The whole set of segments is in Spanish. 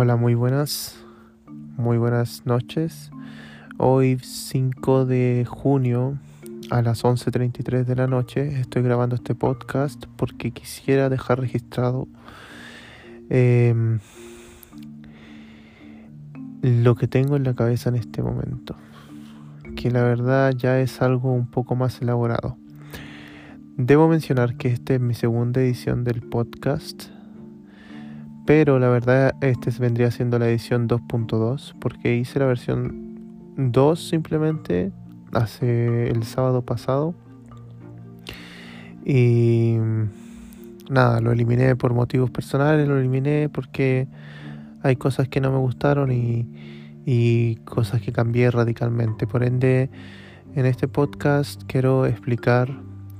Hola, muy buenas, muy buenas noches. Hoy 5 de junio a las 11.33 de la noche estoy grabando este podcast porque quisiera dejar registrado em, lo que tengo en la cabeza en este momento, que la verdad ya es algo un poco más elaborado. Debo mencionar que esta es mi segunda edición del podcast pero la verdad este vendría siendo la edición 2.2 porque hice la versión 2 simplemente hace el sábado pasado y nada, lo eliminé por motivos personales, lo eliminé porque hay cosas que no me gustaron y, y cosas que cambié radicalmente. Por ende, en este podcast quiero explicar,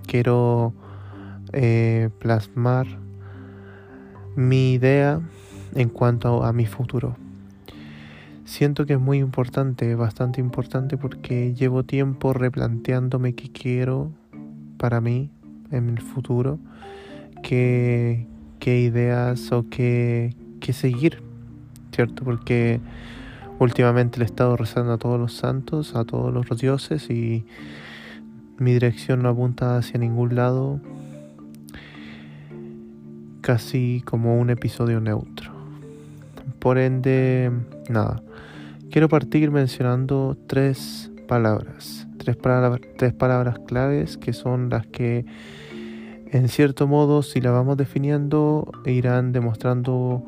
quiero eh, plasmar mi idea en cuanto a mi futuro. Siento que es muy importante, bastante importante porque llevo tiempo replanteándome qué quiero para mí en el futuro, qué, qué ideas o qué, qué seguir, ¿cierto? Porque últimamente le he estado rezando a todos los santos, a todos los dioses y mi dirección no apunta hacia ningún lado casi como un episodio neutro. Por ende, nada. Quiero partir mencionando tres palabras, tres palabras, tres palabras claves que son las que en cierto modo si las vamos definiendo irán demostrando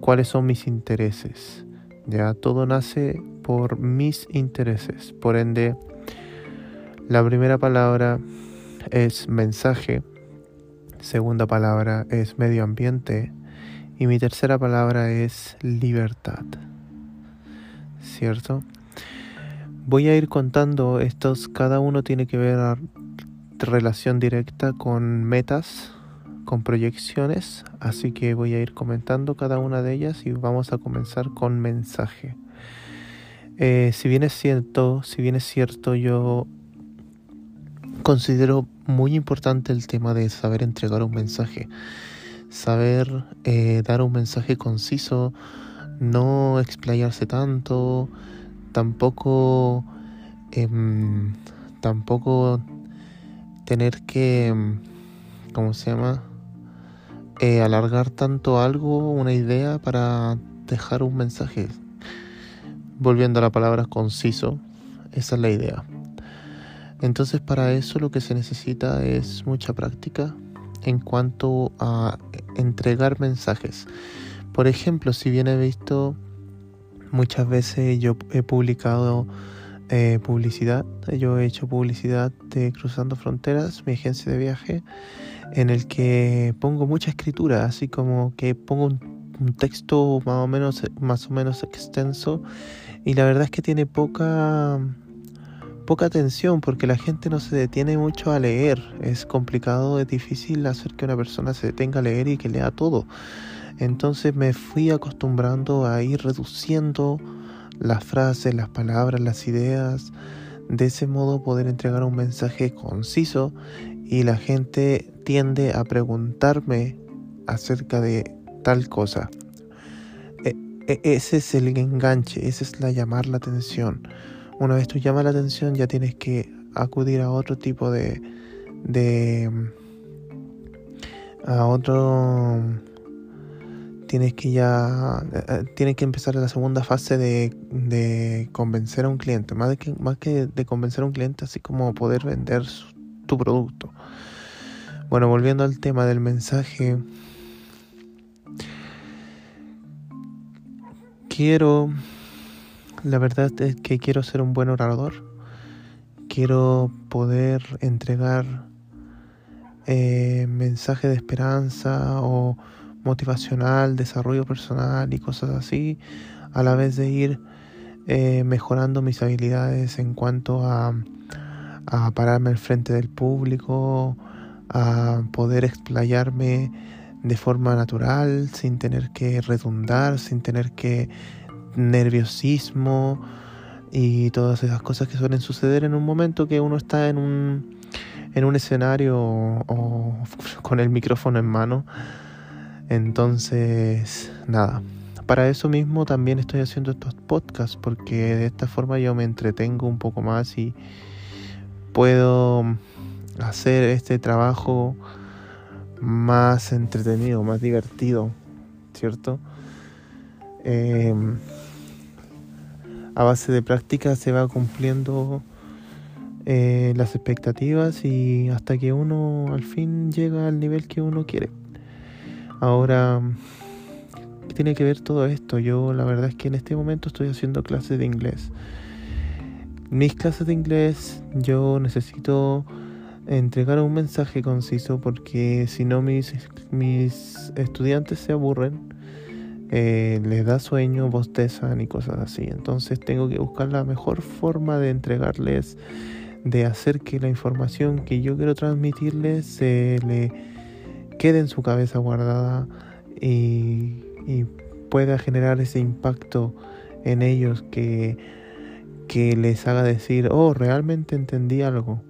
cuáles son mis intereses. Ya todo nace por mis intereses. Por ende, la primera palabra es mensaje segunda palabra es medio ambiente y mi tercera palabra es libertad. ¿Cierto? Voy a ir contando estos, cada uno tiene que ver relación directa con metas, con proyecciones, así que voy a ir comentando cada una de ellas y vamos a comenzar con mensaje. Eh, si bien es cierto, si bien es cierto, yo considero muy importante el tema de saber entregar un mensaje, saber eh, dar un mensaje conciso, no explayarse tanto, tampoco, em, tampoco tener que, ¿cómo se llama? Eh, alargar tanto algo, una idea para dejar un mensaje. Volviendo a la palabra conciso, esa es la idea. Entonces para eso lo que se necesita es mucha práctica en cuanto a entregar mensajes. Por ejemplo, si bien he visto muchas veces yo he publicado eh, publicidad, yo he hecho publicidad de Cruzando Fronteras, mi agencia de viaje, en el que pongo mucha escritura, así como que pongo un, un texto más o menos más o menos extenso y la verdad es que tiene poca poca atención porque la gente no se detiene mucho a leer. Es complicado, es difícil hacer que una persona se detenga a leer y que lea todo. Entonces me fui acostumbrando a ir reduciendo las frases, las palabras, las ideas. De ese modo poder entregar un mensaje conciso y la gente tiende a preguntarme acerca de tal cosa. E, e, ese es el enganche, ese es la llamar la atención. Una vez tú llamas la atención ya tienes que acudir a otro tipo de... de a otro tienes que ya eh, tienes que empezar la segunda fase de, de convencer a un cliente más que más que de convencer a un cliente así como poder vender tu producto. Bueno volviendo al tema del mensaje quiero la verdad es que quiero ser un buen orador. Quiero poder entregar eh, mensaje de esperanza o motivacional, desarrollo personal y cosas así, a la vez de ir eh, mejorando mis habilidades en cuanto a, a pararme al frente del público, a poder explayarme de forma natural, sin tener que redundar, sin tener que nerviosismo y todas esas cosas que suelen suceder en un momento que uno está en un, en un escenario o, con el micrófono en mano. Entonces, nada, para eso mismo también estoy haciendo estos podcasts, porque de esta forma yo me entretengo un poco más y puedo hacer este trabajo más entretenido, más divertido, ¿cierto? Em, a base de práctica se va cumpliendo eh, las expectativas y hasta que uno al fin llega al nivel que uno quiere. Ahora, ¿qué tiene que ver todo esto? Yo la verdad es que en este momento estoy haciendo clases de inglés. Mis clases de inglés yo necesito entregar un mensaje conciso porque si no mis, mis estudiantes se aburren eh, les da sueño, bostezan y cosas así. Entonces tengo que buscar la mejor forma de entregarles, de hacer que la información que yo quiero transmitirles se le quede en su cabeza guardada y, y pueda generar ese impacto en ellos que, que les haga decir, oh, realmente entendí algo.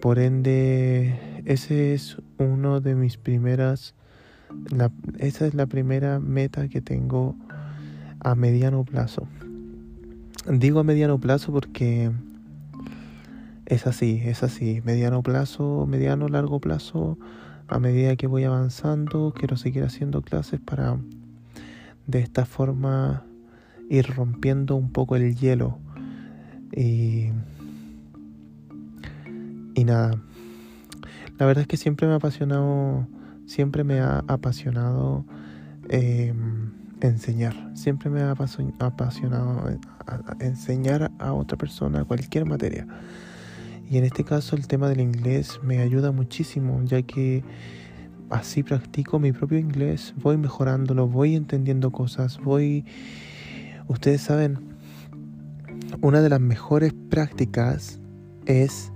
Por ende, ese es uno de mis primeras esa es la primera meta que tengo a mediano plazo. Digo a mediano plazo porque es así, es así. Mediano plazo, mediano, largo plazo. A medida que voy avanzando, quiero seguir haciendo clases para de esta forma ir rompiendo un poco el hielo. Y, y nada. La verdad es que siempre me ha apasionado Siempre me ha apasionado em, enseñar. Siempre me ha apasionado eh, enseñar a otra persona cualquier materia. Y en este caso el tema del inglés me ayuda muchísimo, ya que así practico mi propio inglés, voy mejorándolo, voy entendiendo cosas, voy... Ustedes saben, una de las mejores prácticas es...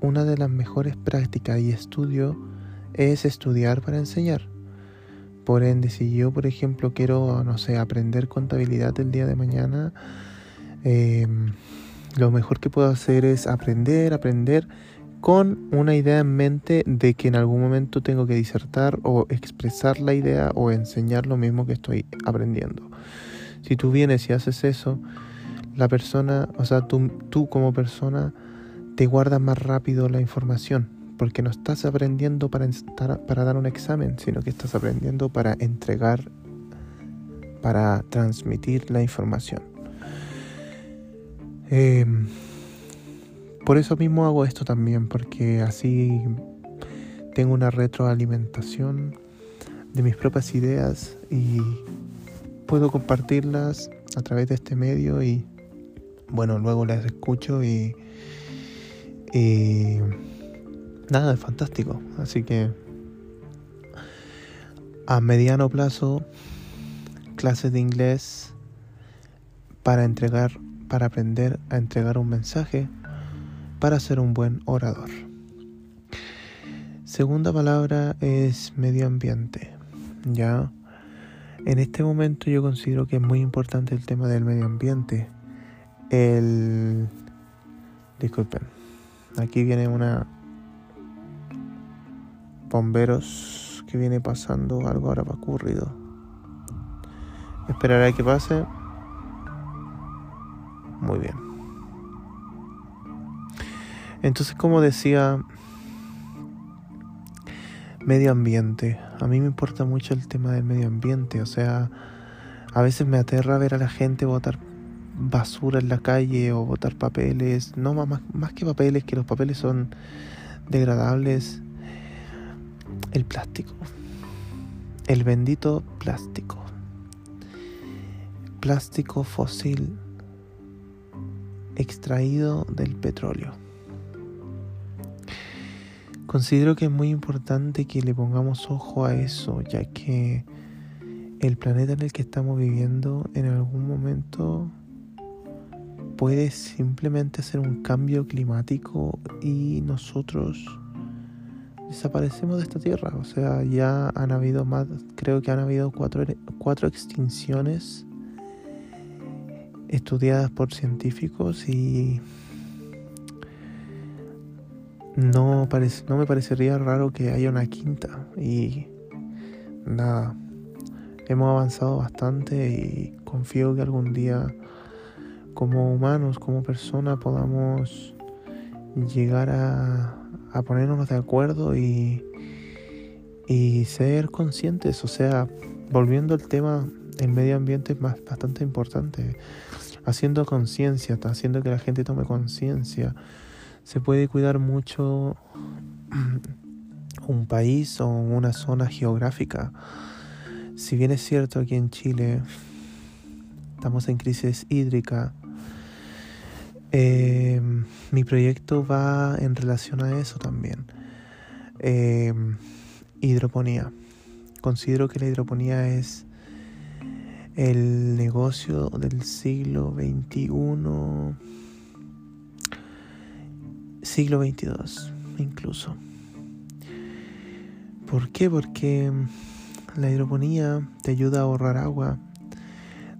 Una de las mejores prácticas y estudio es estudiar para enseñar. Por ende, si yo, por ejemplo, quiero, no sé, aprender contabilidad el día de mañana, em, lo mejor que puedo hacer es aprender, aprender con una idea en mente de que en algún momento tengo que disertar o expresar la idea o enseñar lo mismo que estoy aprendiendo. Si tú vienes y haces eso, la persona, o sea, tú, tú como persona, te guardas más rápido la información porque no estás aprendiendo para, dar un examen, sino que estás aprendiendo para entregar, para transmitir la información. Em, por eso mismo hago esto también, porque así tengo una retroalimentación de mis propias ideas y puedo compartirlas a través de este medio y bueno, luego las escucho y nada, es fantástico. Así que a mediano plazo, clases de inglés para entregar, para aprender a entregar un mensaje, para ser un buen orador. Segunda palabra es medio ambiente. Ya en este momento yo considero que es muy importante el tema del medio ambiente. El disculpen. Aquí viene una bomberos que viene pasando, algo ahora va ocurrido. Esperaré a que pase. Muy bien. Entonces, como decía, medio ambiente. A mí me importa mucho el tema del medio ambiente. O sea, a veces me aterra ver a la gente botar basura en la calle o botar papeles. No, más, más que papeles, que los papeles son degradables el plástico. El bendito plástico. Plástico fósil extraído del petróleo. Considero que es muy importante que le pongamos ojo a eso, ya que el planeta en el que estamos viviendo en algún momento puede simplemente hacer un cambio climático y nosotros desaparecemos de esta tierra. O sea, ya han habido más, creo que han habido cuatro, cuatro extinciones estudiadas por científicos y no, no me parecería raro que haya una quinta. Y nada, hemos avanzado bastante y confío que algún día como humanos, como personas, podamos llegar a, a ponernos de acuerdo y, y ser conscientes. O sea, volviendo al tema, el medio ambiente es bastante importante. Haciendo conciencia, haciendo que la gente tome conciencia. Se puede cuidar mucho un país o una zona geográfica. Si bien es cierto aquí en Chile estamos en crisis hídrica, eh, mi proyecto va en relación a eso también. Eh, hidroponía. Considero que la hidroponía es el negocio del siglo XXI, siglo XXII incluso. ¿Por qué? Porque la hidroponía te ayuda a ahorrar agua,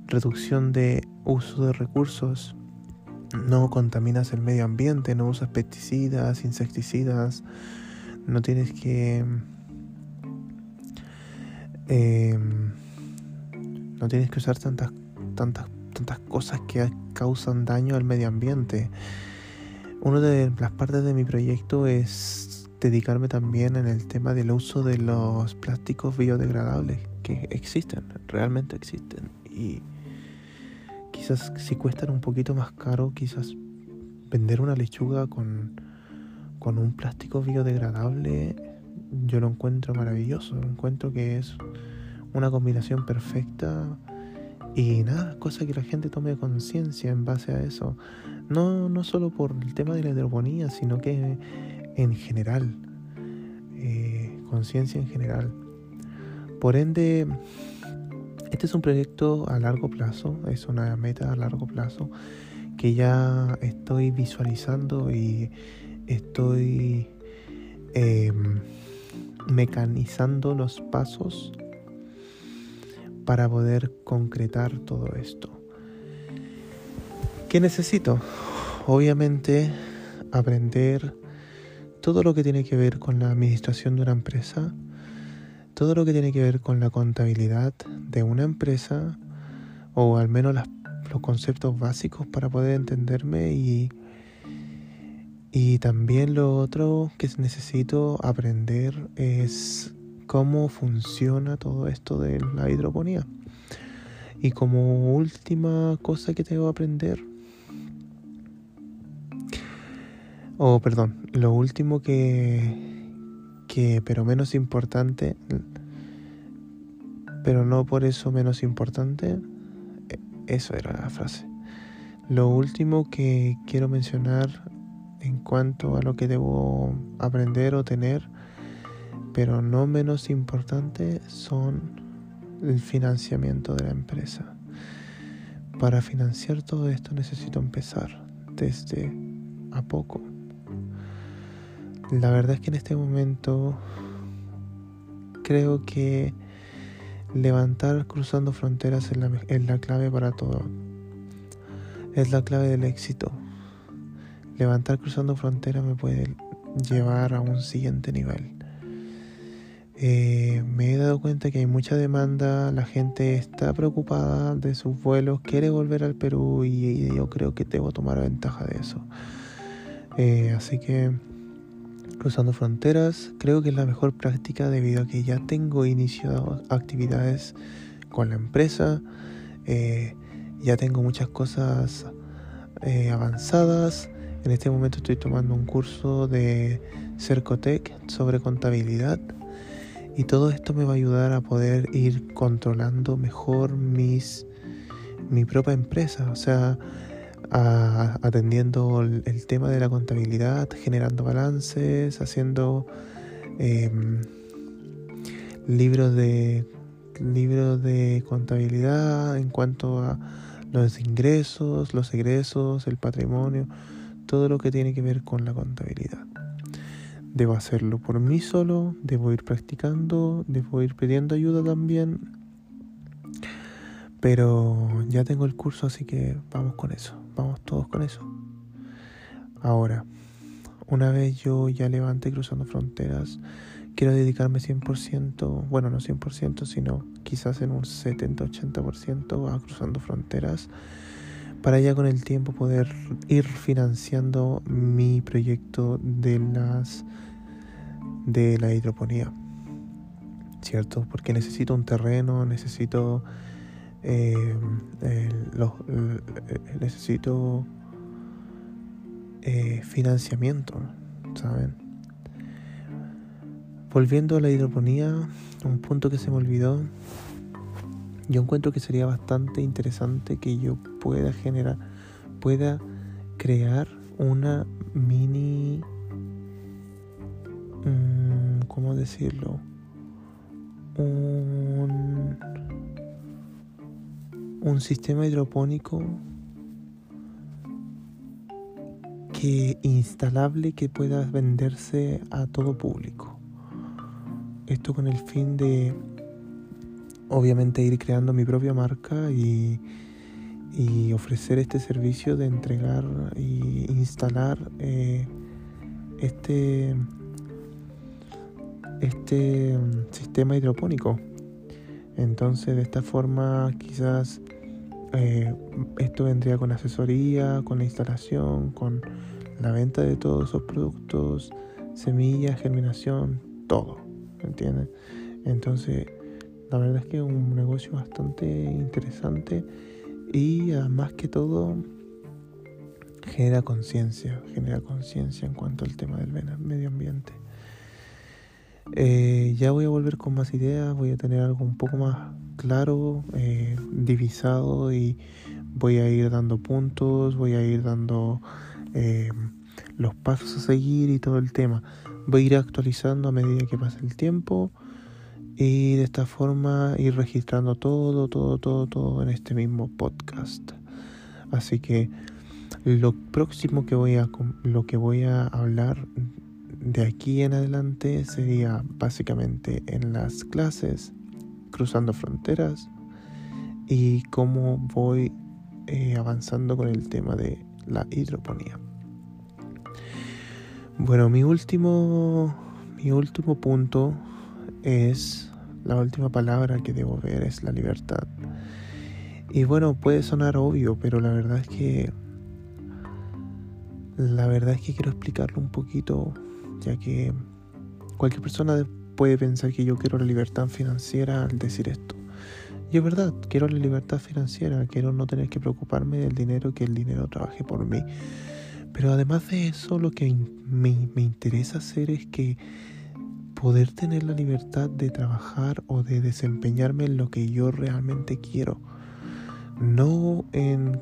reducción de uso de recursos, no contaminas el medio ambiente, no usas pesticidas, insecticidas, no tienes que... Em, no tienes que usar tantas, tantas, tantas cosas que causan daño al medio ambiente. Una de las partes de mi proyecto es dedicarme también en el tema del uso de los plásticos biodegradables que existen, realmente existen. Y quizás si cuestan un poquito más caro, quizás vender una lechuga con, con un plástico biodegradable, yo lo encuentro maravilloso, encuentro que es una combinación perfecta y nada, cosa que la gente tome conciencia en base a eso. No, no solo por el tema de la hidroponía, sino que en general, eh, conciencia en general. Por ende, este es un proyecto a largo plazo, es una meta a largo plazo que ya estoy visualizando y estoy em, mecanizando los pasos para poder concretar todo esto. ¿Qué necesito? Obviamente aprender todo lo que tiene que ver con la administración de una empresa, todo lo que tiene que ver con la contabilidad de una empresa o al menos los conceptos básicos para poder entenderme y, y también lo otro que necesito aprender es cómo funciona todo esto de la hidroponía. Y como última cosa que tengo que aprender, o perdón, lo último que, que, pero menos importante, pero no por eso menos importante, e, eso era la frase. Lo último que quiero mencionar en cuanto a lo que debo aprender o tener, pero no menos importante, son el financiamiento de la empresa. Para financiar todo esto necesito empezar desde a poco. La verdad es que en este momento creo que levantar cruzando fronteras es la, clave para todo. Es la clave del éxito. Levantar cruzando fronteras me puede llevar a un siguiente nivel. Eh, me he dado cuenta que hay mucha demanda, la gente está preocupada de sus vuelos, quiere volver al Perú y, yo creo que debo tomar ventaja de eso. Eh, así que cruzando fronteras creo que es la mejor práctica debido a que ya tengo iniciado actividades con la empresa, eh, ya tengo muchas cosas eh, avanzadas. En este momento estoy tomando un curso de Cercotec sobre contabilidad y todo esto me va a ayudar a poder ir controlando mejor mis mi propia empresa, o sea, atendiendo el, tema de la contabilidad, generando balances, haciendo em, libros de libros de contabilidad en cuanto a los ingresos, los egresos, el patrimonio, todo lo que tiene que ver con la contabilidad. Debo hacerlo por mí solo, debo ir practicando, debo ir pidiendo ayuda también. Pero ya tengo el curso, así que vamos con eso vamos todos con eso. Ahora, una vez yo ya levante cruzando fronteras, quiero dedicarme 100%, bueno, no 100%, sino quizás en un 70-80% a cruzando fronteras para ya con el tiempo poder ir financiando mi proyecto de las de la hidroponía. ¿Cierto? Porque necesito un terreno, necesito eh, los, necesito eh, financiamiento, ¿saben? Volviendo a la hidroponía, un punto que se me olvidó, yo encuentro que sería bastante interesante que yo pueda generar, pueda crear una mini, mm, ¿cómo decirlo? Un, un sistema hidropónico que instalable que pueda venderse a todo público. Esto con el fin de obviamente ir creando mi propia marca y, ofrecer este servicio de entregar y instalar eh, este, este sistema hidropónico. Entonces de esta forma quizás eh, esto vendría con asesoría, con la instalación, con la venta de todos esos productos, semillas, germinación, todo. ¿entienden? Entonces, la verdad es que es un negocio bastante interesante y además que todo genera conciencia, genera conciencia en cuanto al tema del medio ambiente. Eh, ya voy a volver con más ideas, voy a tener algo un poco más claro, eh, divisado y voy a ir dando puntos, voy a ir dando eh, los pasos a seguir y todo el tema. Voy a ir actualizando a medida que pase el tiempo y de esta forma ir registrando todo, todo, todo, todo en este mismo podcast. Así que lo próximo que voy a lo que voy a hablar de aquí en adelante sería básicamente en las clases, cruzando fronteras y cómo voy eh, avanzando con el tema de la hidroponía. Bueno, mi último, mi último punto es, la última palabra que debo ver es la libertad. Y bueno, puede sonar obvio, pero la verdad es que, la verdad es que quiero explicarlo un poquito, ya que cualquier persona puede pensar que yo quiero la libertad financiera al decir esto. Y es verdad, quiero la libertad financiera, quiero no tener que preocuparme del dinero, que el dinero trabaje por mí. Pero además de eso, lo que me, interesa hacer es que poder tener la libertad de trabajar o de desempeñarme en lo que yo realmente quiero. No en,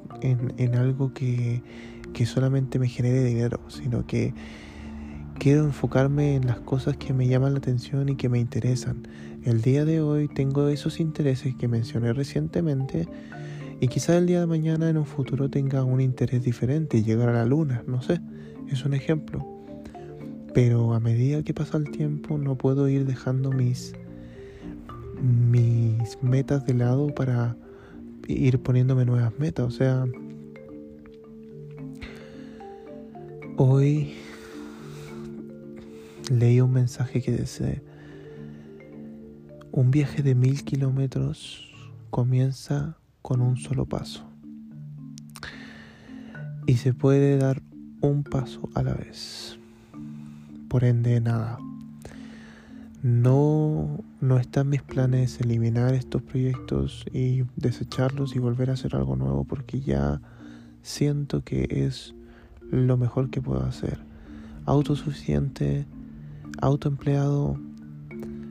algo que, que solamente me genere dinero, sino que quiero enfocarme en las cosas que me llaman la atención y que me interesan. El día de hoy tengo esos intereses que mencioné recientemente y quizá el día de mañana en un futuro tenga un interés diferente llegar a la luna, no sé, es un ejemplo. Pero a medida que pasa el tiempo no puedo ir dejando mis, mis metas de lado para ir poniéndome nuevas metas. O sea, hoy leí un mensaje que dice, un viaje de mil kilómetros comienza con un solo paso. Y se puede dar un paso a la vez. Por ende, nada. No, no están mis planes eliminar estos proyectos y desecharlos y volver a hacer algo nuevo porque ya siento que es lo mejor que puedo hacer. Autosuficiente, autoempleado,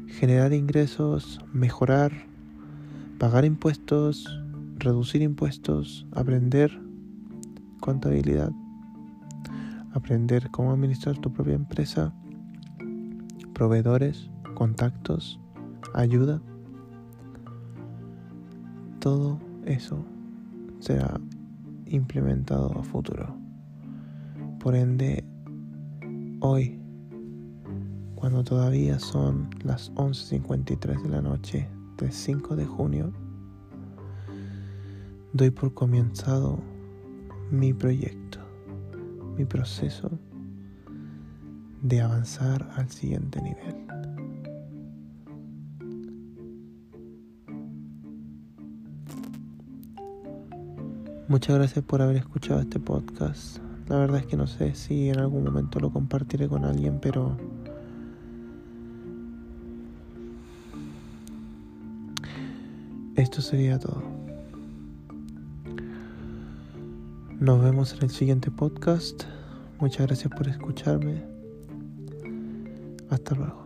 generar ingresos, mejorar, pagar impuestos, reducir impuestos, aprender contabilidad, aprender cómo administrar tu propia empresa, proveedores, contactos, ayuda. Todo eso será implementado a futuro. Por ende, hoy, cuando todavía son las 11.53 de la noche del 5 de junio, doy por comenzado mi proyecto, mi proceso de avanzar al siguiente nivel. Muchas gracias por haber escuchado este podcast. La verdad es que no sé si en algún momento lo compartiré con alguien, pero esto sería todo. Nos vemos en el siguiente podcast. Muchas gracias por escucharme. Hasta luego.